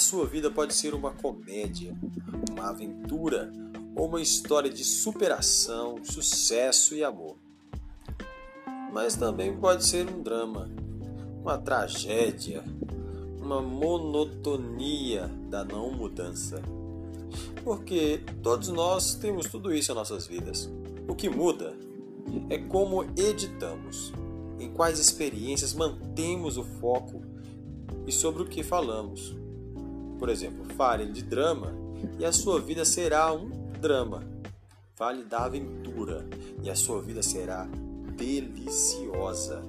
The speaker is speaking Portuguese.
sua vida pode ser uma comédia, uma aventura ou uma história de superação, sucesso e amor. Mas também pode ser um drama, uma tragédia, uma monotonia da não mudança. Porque todos nós temos tudo isso em nossas vidas. O que muda é como editamos, em quais experiências mantemos o foco e sobre o que falamos. Por exemplo, fale de drama e a sua vida será um drama. Fale da aventura e a sua vida será deliciosa.